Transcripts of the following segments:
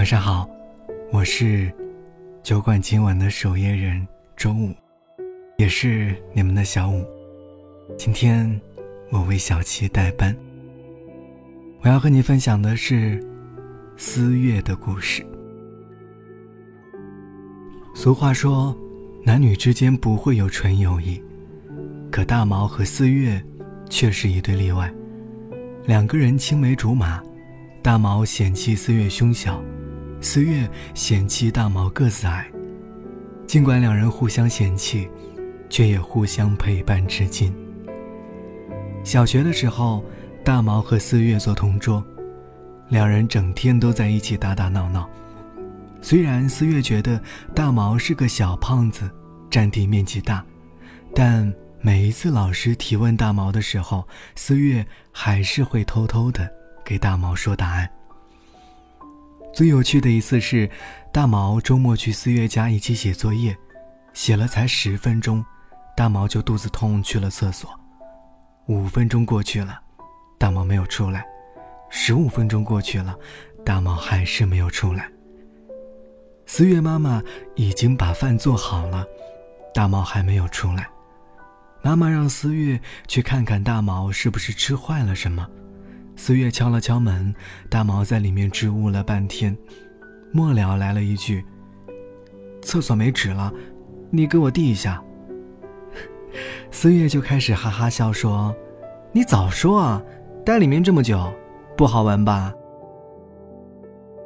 晚上好，我是酒馆今晚的守夜人周五，也是你们的小五。今天我为小七代班。我要和你分享的是思月的故事。俗话说，男女之间不会有纯友谊，可大毛和思月却是一对例外。两个人青梅竹马，大毛嫌弃思月胸小，思月嫌弃大毛个子矮。尽管两人互相嫌弃，却也互相陪伴至今。小学的时候，大毛和思月做同桌，两人整天都在一起打打闹闹。虽然思月觉得大毛是个小胖子，占地面积大，但每一次老师提问大毛的时候，思月还是会偷偷的给大毛说答案。最有趣的一次是，大毛周末去思月家一起写作业，写了才十分钟，大毛就肚子痛去了厕所。五分钟过去了，大毛没有出来；十五分钟过去了，大毛还是没有出来。思月妈妈已经把饭做好了，大毛还没有出来。妈妈让思月去看看大毛是不是吃坏了什么。思月敲了敲门，大毛在里面支吾了半天，末了来了一句：“厕所没纸了，你给我递一下。”思月就开始哈哈笑说：“你早说啊，待里面这么久，不好玩吧？”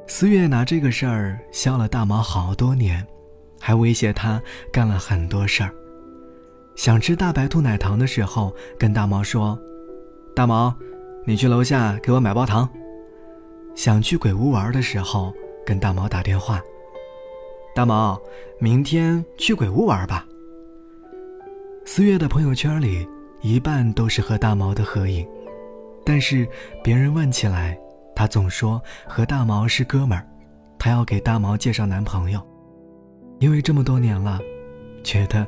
思月拿这个事儿笑了大毛好多年，还威胁他干了很多事儿。想吃大白兔奶糖的时候，跟大毛说：“大毛，你去楼下给我买包糖。”想去鬼屋玩的时候，跟大毛打电话：“大毛，明天去鬼屋玩吧。”思月的朋友圈里一半都是和大毛的合影，但是别人问起来。她总说和大毛是哥们儿，她要给大毛介绍男朋友，因为这么多年了，觉得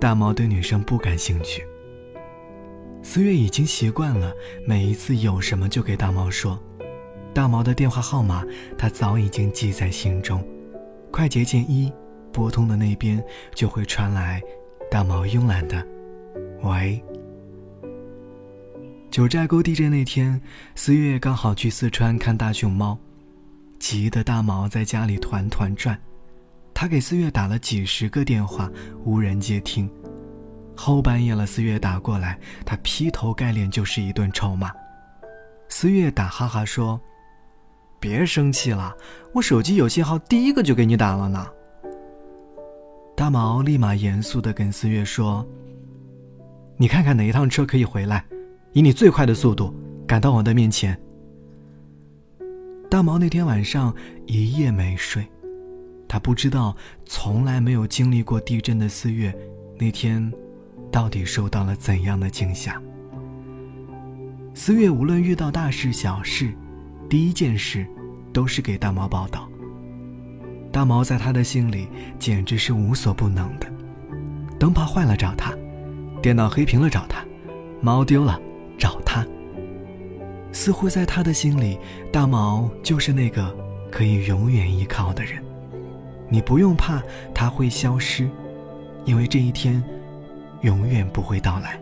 大毛对女生不感兴趣。思月已经习惯了，每一次有什么就给大毛说，大毛的电话号码他早已经记在心中，快捷键一拨通的那边就会传来大毛慵懒的“喂”。九寨沟地震那天，思月刚好去四川看大熊猫，急得大毛在家里团团转。他给思月打了几十个电话，无人接听。后半夜了，思月打过来，他劈头盖脸就是一顿臭骂。思月打哈哈说：“别生气了，我手机有信号，第一个就给你打了呢。”大毛立马严肃地跟思月说：“你看看哪一趟车可以回来？”以你最快的速度赶到我的面前。大毛那天晚上一夜没睡，他不知道从来没有经历过地震的四月那天，到底受到了怎样的惊吓。四月无论遇到大事小事，第一件事都是给大毛报道。大毛在他的心里简直是无所不能的，灯泡坏了找他，电脑黑屏了找他，猫丢了。找他，似乎在他的心里，大毛就是那个可以永远依靠的人。你不用怕他会消失，因为这一天永远不会到来。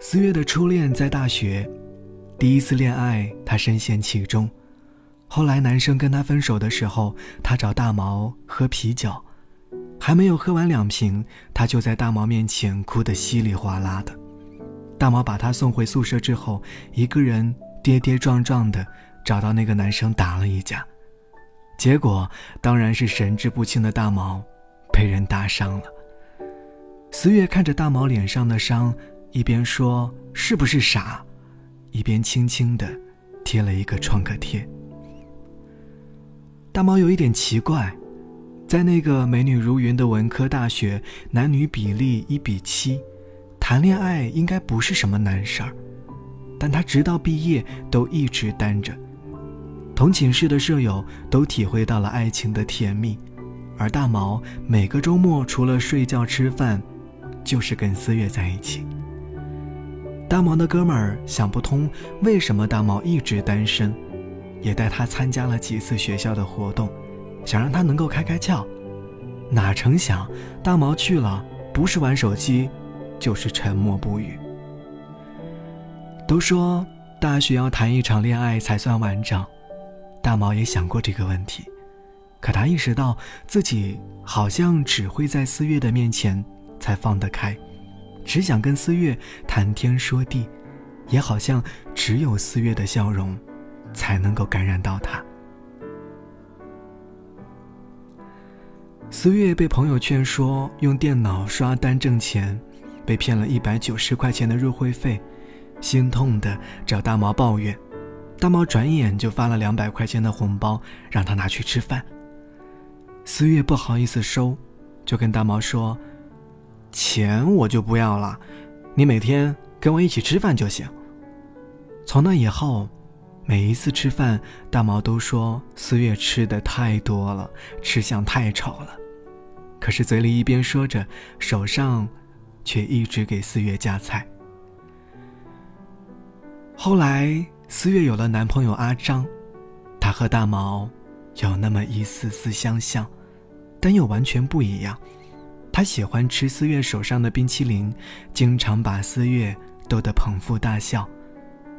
四月的初恋在大学，第一次恋爱，他深陷其中。后来男生跟她分手的时候，他找大毛喝啤酒，还没有喝完两瓶，他就在大毛面前哭得稀里哗啦的。大毛把她送回宿舍之后，一个人跌跌撞撞的找到那个男生打了一架，结果当然是神志不清的大毛被人打伤了。思月看着大毛脸上的伤，一边说“是不是傻”，一边轻轻的贴了一个创可贴。大毛有一点奇怪，在那个美女如云的文科大学，男女比例一比七。谈恋爱应该不是什么难事儿，但他直到毕业都一直单着。同寝室的舍友都体会到了爱情的甜蜜，而大毛每个周末除了睡觉吃饭，就是跟思月在一起。大毛的哥们儿想不通为什么大毛一直单身，也带他参加了几次学校的活动，想让他能够开开窍。哪成想，大毛去了，不是玩手机，就是沉默不语。都说大学要谈一场恋爱才算完整，大毛也想过这个问题，可他意识到自己好像只会在四月的面前才放得开，只想跟四月谈天说地，也好像只有四月的笑容，才能够感染到他。思月被朋友劝说用电脑刷单挣钱，被骗了一百九十块钱的入会费，心痛的找大毛抱怨。大毛转眼就发了两百块钱的红包，让他拿去吃饭。思月不好意思收，就跟大毛说：“钱我就不要了，你每天跟我一起吃饭就行。”从那以后，每一次吃饭，大毛都说思月吃的太多了，吃相太丑了。可是嘴里一边说着，手上却一直给四月夹菜。后来，四月有了男朋友阿张，他和大毛有那么一丝丝相像，但又完全不一样。他喜欢吃四月手上的冰淇淋，经常把四月逗得捧腹大笑，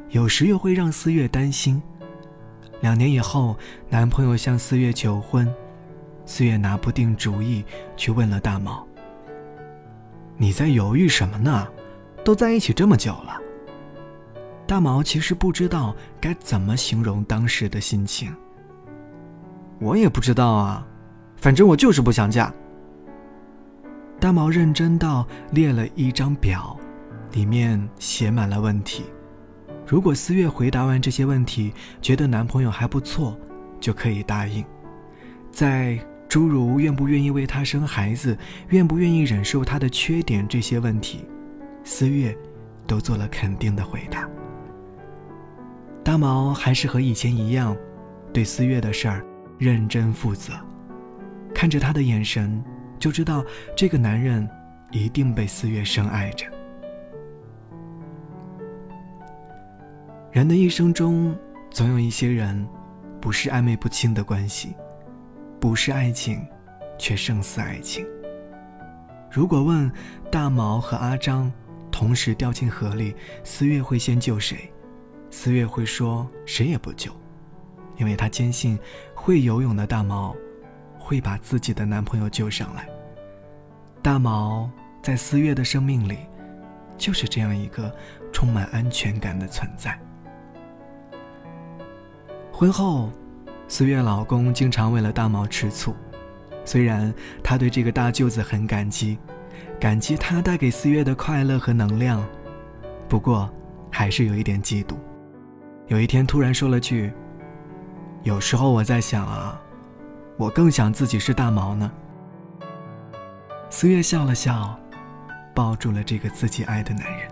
有时又会让四月担心。两年以后，男朋友向四月求婚。四月拿不定主意，去问了大毛：“你在犹豫什么呢？都在一起这么久了。”大毛其实不知道该怎么形容当时的心情。我也不知道啊，反正我就是不想嫁。大毛认真到列了一张表，里面写满了问题。如果四月回答完这些问题，觉得男朋友还不错，就可以答应。在诸如愿不愿意为他生孩子，愿不愿意忍受他的缺点这些问题，思月都做了肯定的回答。大毛还是和以前一样，对思月的事儿认真负责，看着他的眼神，就知道这个男人一定被思月深爱着。人的一生中，总有一些人，不是暧昧不清的关系。不是爱情，却胜似爱情。如果问大毛和阿张同时掉进河里，思月会先救谁？思月会说谁也不救，因为她坚信会游泳的大毛会把自己的男朋友救上来。大毛在思月的生命里，就是这样一个充满安全感的存在。婚后。思月老公经常为了大毛吃醋，虽然他对这个大舅子很感激，感激他带给思月的快乐和能量，不过还是有一点嫉妒。有一天突然说了句：“有时候我在想啊，我更想自己是大毛呢。”思月笑了笑，抱住了这个自己爱的男人。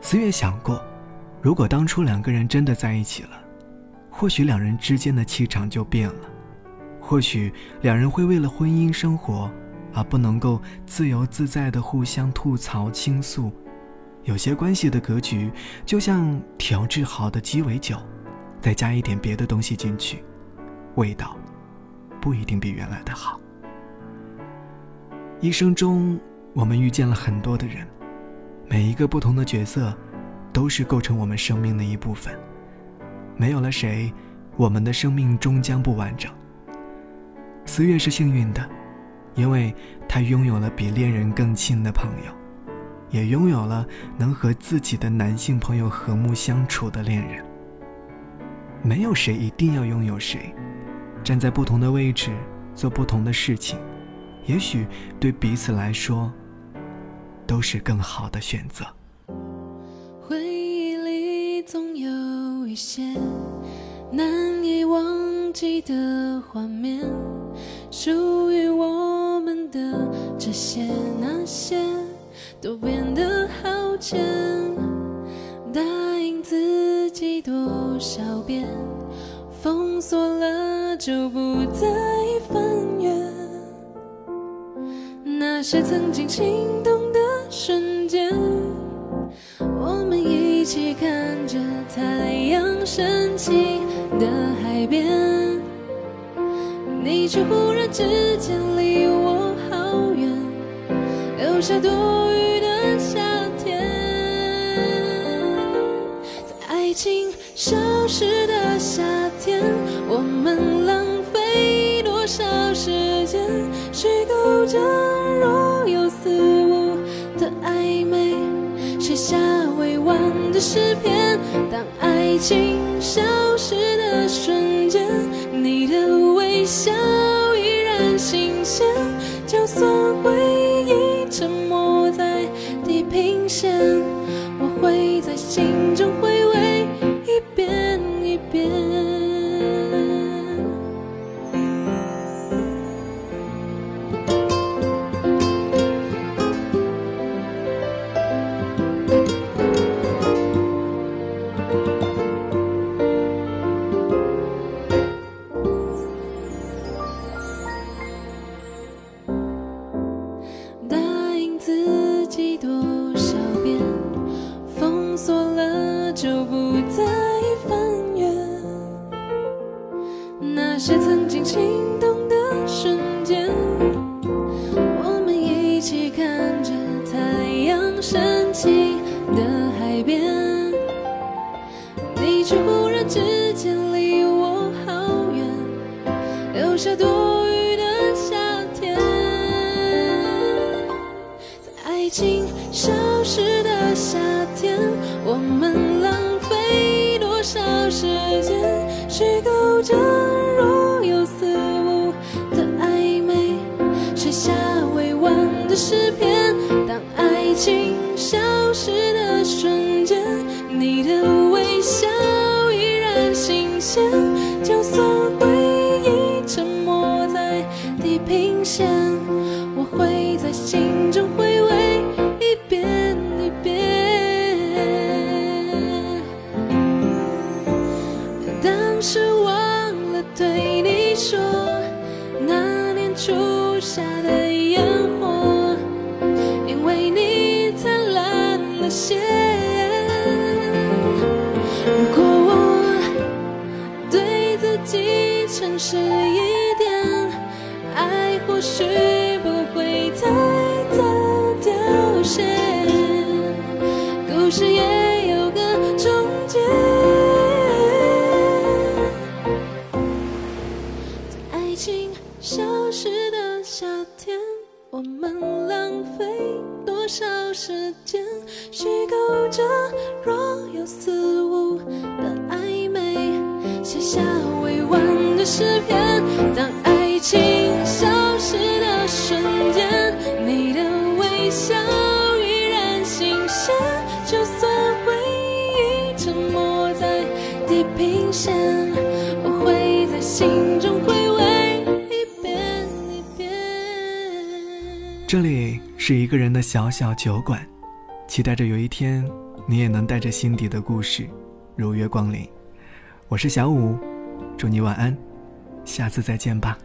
思月想过，如果当初两个人真的在一起了。或许两人之间的气场就变了，或许两人会为了婚姻生活而不能够自由自在的互相吐槽倾诉。有些关系的格局就像调制好的鸡尾酒，再加一点别的东西进去，味道不一定比原来的好。一生中，我们遇见了很多的人，每一个不同的角色，都是构成我们生命的一部分。没有了谁，我们的生命终将不完整。思月是幸运的，因为她拥有了比恋人更亲的朋友，也拥有了能和自己的男性朋友和睦相处的恋人。没有谁一定要拥有谁，站在不同的位置做不同的事情，也许对彼此来说都是更好的选择。回忆里总有一些。难以忘记的画面，属于我们的这些那些，都变得好浅。答应自己多少遍，封锁了就不再那些曾经心动的瞬间，我们一起看着太阳。升起的海边，你却忽然之间离我好远，留下多余的夏天。在爱情消失的夏天，我们诗篇。当爱情消失的瞬间，你的微笑依然新鲜，就算回忆沉没在地平线，我会在心中自爱情消失的夏天，我们浪费多少时间，虚构着若有似无的暧昧，写下未完的诗篇。当爱情消失的瞬间，你的微笑依然新鲜，就算诚实一点，爱或许不会太早凋谢，故事也有个终结。在爱情消失的夏天，我们浪费多少时间，虚构着若有似无的暧昧，写下未完的诗篇。当爱情消失的瞬间，你的微笑依然新鲜，就算回忆沉没在地平线，我会在心中回味一遍一遍。这里是一个人的小小酒馆，期待着有一天你也能带着心底的故事如约光临。我是小五，祝你晚安，下次再见吧。